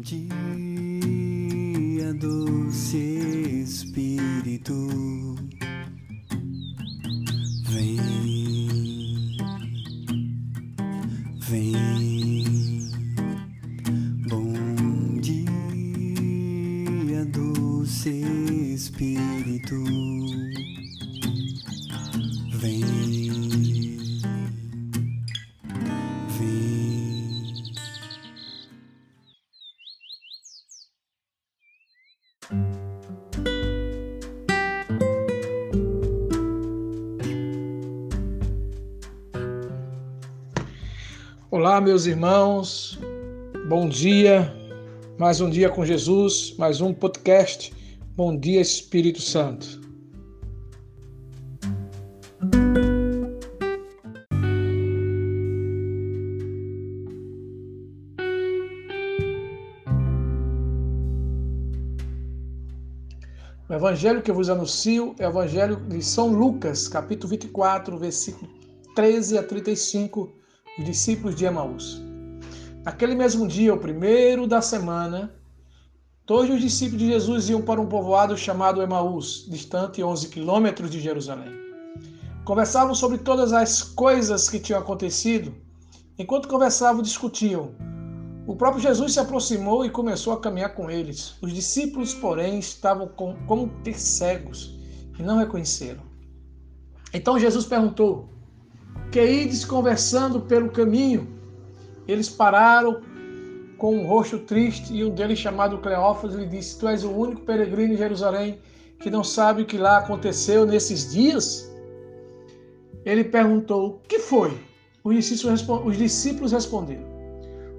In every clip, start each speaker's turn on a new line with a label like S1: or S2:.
S1: dia, doce Espírito,
S2: Olá, meus irmãos, bom dia. Mais um dia com Jesus, mais um podcast. Bom dia, Espírito Santo. O evangelho que eu vos anuncio é o evangelho de São Lucas, capítulo 24, versículo 13 a 35 os discípulos de Emaús. Naquele mesmo dia, o primeiro da semana, todos os discípulos de Jesus iam para um povoado chamado Emaús, distante 11 quilômetros de Jerusalém. Conversavam sobre todas as coisas que tinham acontecido. Enquanto conversavam, discutiam. O próprio Jesus se aproximou e começou a caminhar com eles. Os discípulos, porém, estavam com, como ter cegos e não reconheceram. Então Jesus perguntou: que ides conversando pelo caminho. Eles pararam com um rosto triste e um deles, chamado Cleófas, lhe disse: Tu és o único peregrino em Jerusalém que não sabe o que lá aconteceu nesses dias? Ele perguntou: O que foi? Os discípulos, os discípulos responderam: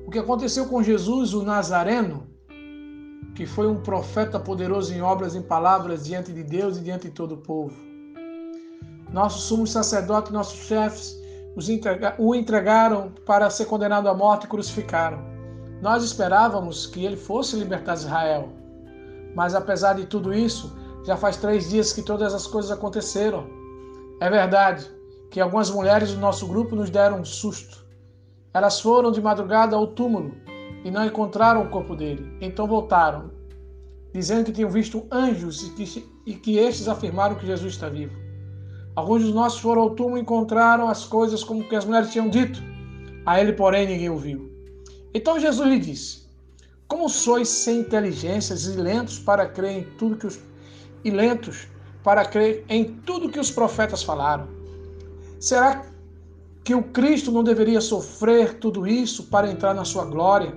S2: O que aconteceu com Jesus, o Nazareno, que foi um profeta poderoso em obras e em palavras diante de Deus e diante de todo o povo. Nossos sumos sacerdotes, nossos chefes, o entregaram para ser condenado à morte e crucificaram. Nós esperávamos que ele fosse libertar Israel. Mas apesar de tudo isso, já faz três dias que todas as coisas aconteceram. É verdade que algumas mulheres do nosso grupo nos deram um susto. Elas foram de madrugada ao túmulo e não encontraram o corpo dele. Então voltaram, dizendo que tinham visto anjos e que, e que estes afirmaram que Jesus está vivo. Alguns dos nossos foram ao túmulo e encontraram as coisas como que as mulheres tinham dito. A ele, porém, ninguém ouviu. Então Jesus lhe disse: Como sois sem inteligências e lentos para crer em tudo que os e lentos para crer em tudo que os profetas falaram? Será que o Cristo não deveria sofrer tudo isso para entrar na sua glória?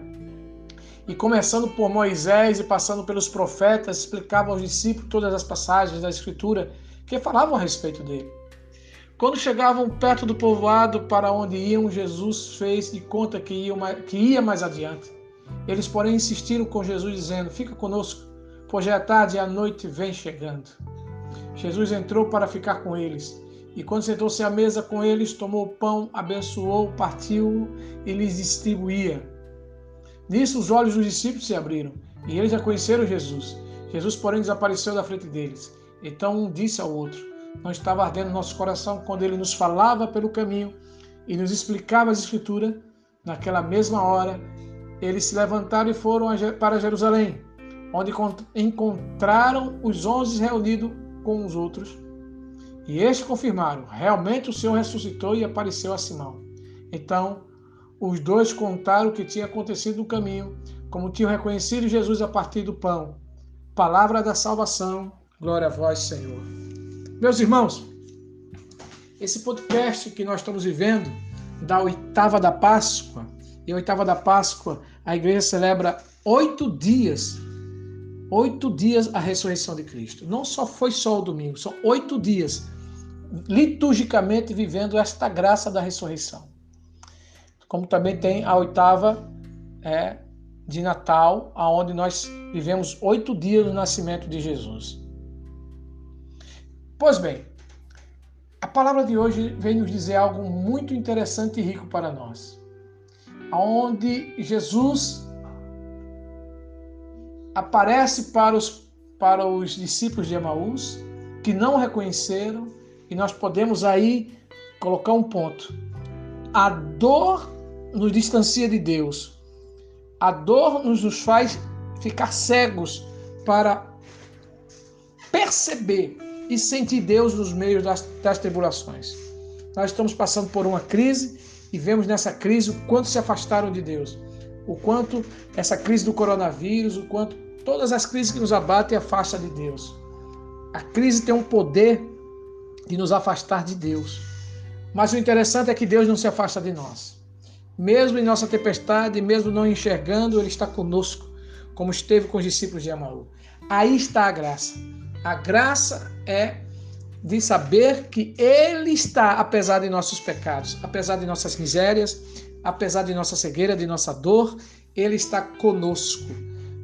S2: E começando por Moisés e passando pelos profetas, explicava aos discípulos todas as passagens da Escritura que falavam a respeito dele. Quando chegavam perto do povoado para onde iam, Jesus fez de conta que, ia mais, que ia mais adiante. Eles, porém, insistiram com Jesus, dizendo: Fica conosco, pois já é tarde e a noite vem chegando. Jesus entrou para ficar com eles. E quando sentou-se à mesa com eles, tomou o pão, abençoou, partiu e lhes distribuía. Nisso os olhos dos discípulos se abriram e eles já conheceram Jesus. Jesus, porém, desapareceu da frente deles. Então um disse ao outro: Não estava ardendo nosso coração quando ele nos falava pelo caminho e nos explicava as Escrituras? Naquela mesma hora, eles se levantaram e foram para Jerusalém, onde encontraram os onze reunidos com os outros. E estes confirmaram: realmente o Senhor ressuscitou e apareceu a Simão. Então, os dois contaram o que tinha acontecido no caminho, como tinham reconhecido Jesus a partir do pão. Palavra da salvação. Glória a vós, Senhor. Meus irmãos, esse podcast que nós estamos vivendo, da oitava da Páscoa, e a oitava da Páscoa, a igreja celebra oito dias, oito dias a ressurreição de Cristo. Não só foi só o domingo, são oito dias, liturgicamente vivendo esta graça da ressurreição. Como também tem a oitava é, de Natal, aonde nós vivemos oito dias do nascimento de Jesus. Pois bem, a palavra de hoje vem nos dizer algo muito interessante e rico para nós. Onde Jesus aparece para os, para os discípulos de Emaús, que não reconheceram, e nós podemos aí colocar um ponto. A dor nos distancia de Deus. A dor nos faz ficar cegos para perceber e sentir Deus nos meios das, das tribulações. Nós estamos passando por uma crise e vemos nessa crise o quanto se afastaram de Deus, o quanto essa crise do coronavírus, o quanto todas as crises que nos abatem afastam de Deus. A crise tem um poder de nos afastar de Deus. Mas o interessante é que Deus não se afasta de nós. Mesmo em nossa tempestade, mesmo não enxergando, Ele está conosco, como esteve com os discípulos de Amaú. Aí está a graça. A graça é de saber que Ele está, apesar de nossos pecados, apesar de nossas misérias, apesar de nossa cegueira, de nossa dor, Ele está conosco.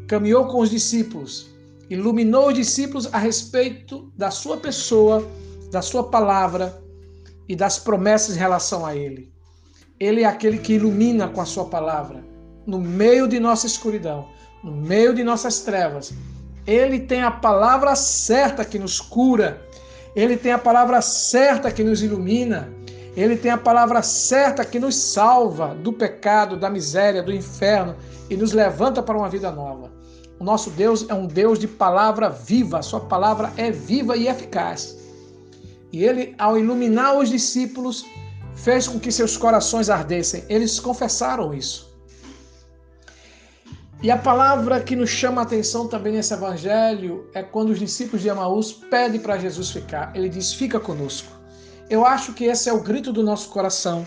S2: Caminhou com os discípulos, iluminou os discípulos a respeito da sua pessoa, da sua palavra e das promessas em relação a Ele. Ele é aquele que ilumina com a sua palavra, no meio de nossa escuridão, no meio de nossas trevas. Ele tem a palavra certa que nos cura, ele tem a palavra certa que nos ilumina, ele tem a palavra certa que nos salva do pecado, da miséria, do inferno e nos levanta para uma vida nova. O nosso Deus é um Deus de palavra viva, a sua palavra é viva e eficaz. E ele, ao iluminar os discípulos, fez com que seus corações ardessem. Eles confessaram isso. E a palavra que nos chama a atenção também nesse evangelho é quando os discípulos de Emaús pedem para Jesus ficar. Ele diz: Fica conosco. Eu acho que esse é o grito do nosso coração.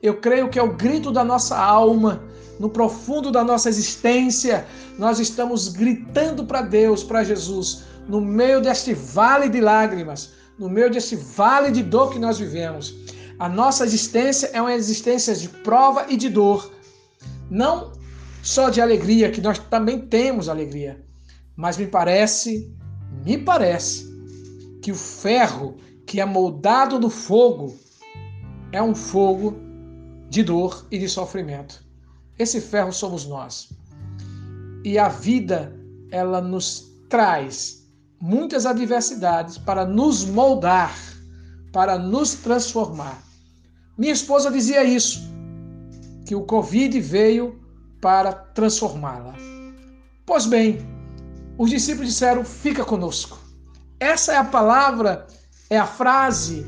S2: Eu creio que é o grito da nossa alma, no profundo da nossa existência. Nós estamos gritando para Deus, para Jesus, no meio deste vale de lágrimas, no meio desse vale de dor que nós vivemos. A nossa existência é uma existência de prova e de dor. Não só de alegria, que nós também temos alegria. Mas me parece, me parece, que o ferro que é moldado no fogo é um fogo de dor e de sofrimento. Esse ferro somos nós. E a vida, ela nos traz muitas adversidades para nos moldar, para nos transformar. Minha esposa dizia isso, que o Covid veio para transformá-la. Pois bem, os discípulos disseram: Fica conosco. Essa é a palavra, é a frase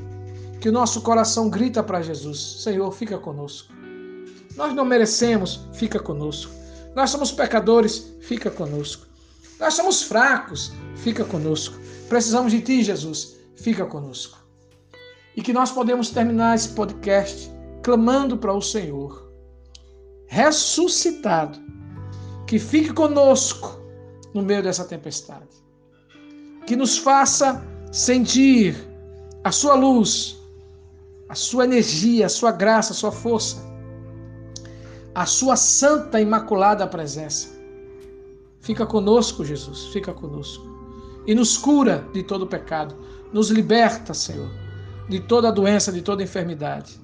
S2: que o nosso coração grita para Jesus: Senhor, fica conosco. Nós não merecemos, fica conosco. Nós somos pecadores, fica conosco. Nós somos fracos, fica conosco. Precisamos de Ti, Jesus, fica conosco. E que nós podemos terminar esse podcast clamando para o Senhor ressuscitado, que fique conosco no meio dessa tempestade, que nos faça sentir a sua luz, a sua energia, a sua graça, a sua força, a sua santa imaculada presença. Fica conosco, Jesus, fica conosco. E nos cura de todo pecado, nos liberta, Senhor, de toda doença, de toda enfermidade.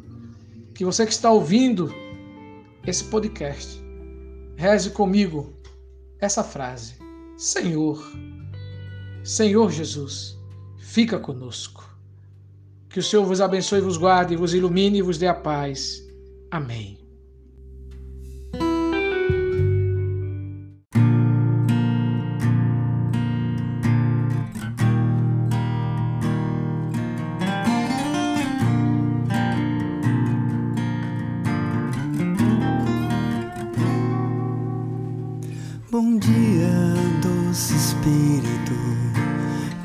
S2: Que você que está ouvindo esse podcast. Reze comigo essa frase: Senhor, Senhor Jesus, fica conosco. Que o Senhor vos abençoe, vos guarde, vos ilumine e vos dê a paz. Amém.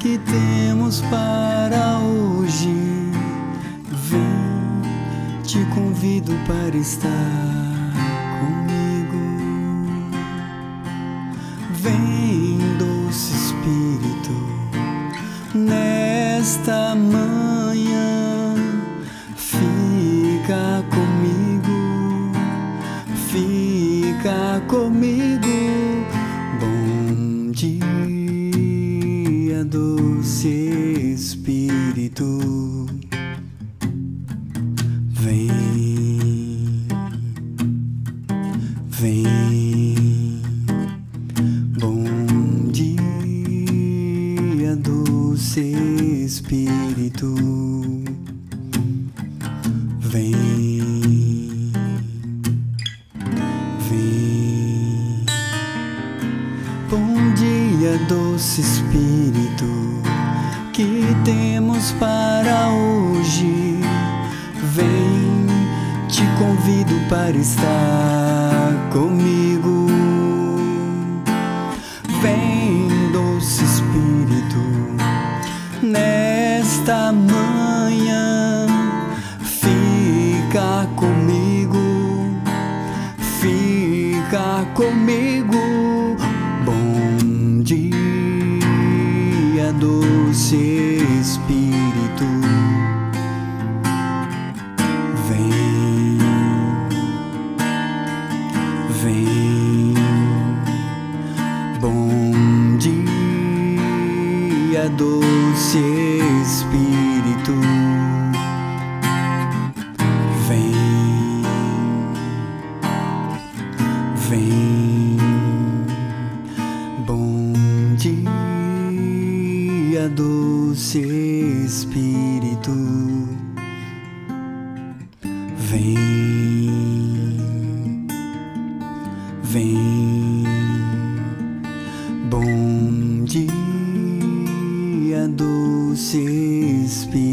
S1: Que temos para hoje. Vem, te convido para estar comigo. Vem, doce Espírito, nesta manhã, fica comigo, fica comigo. Convido para estar comigo. Bom dia, doce Espírito.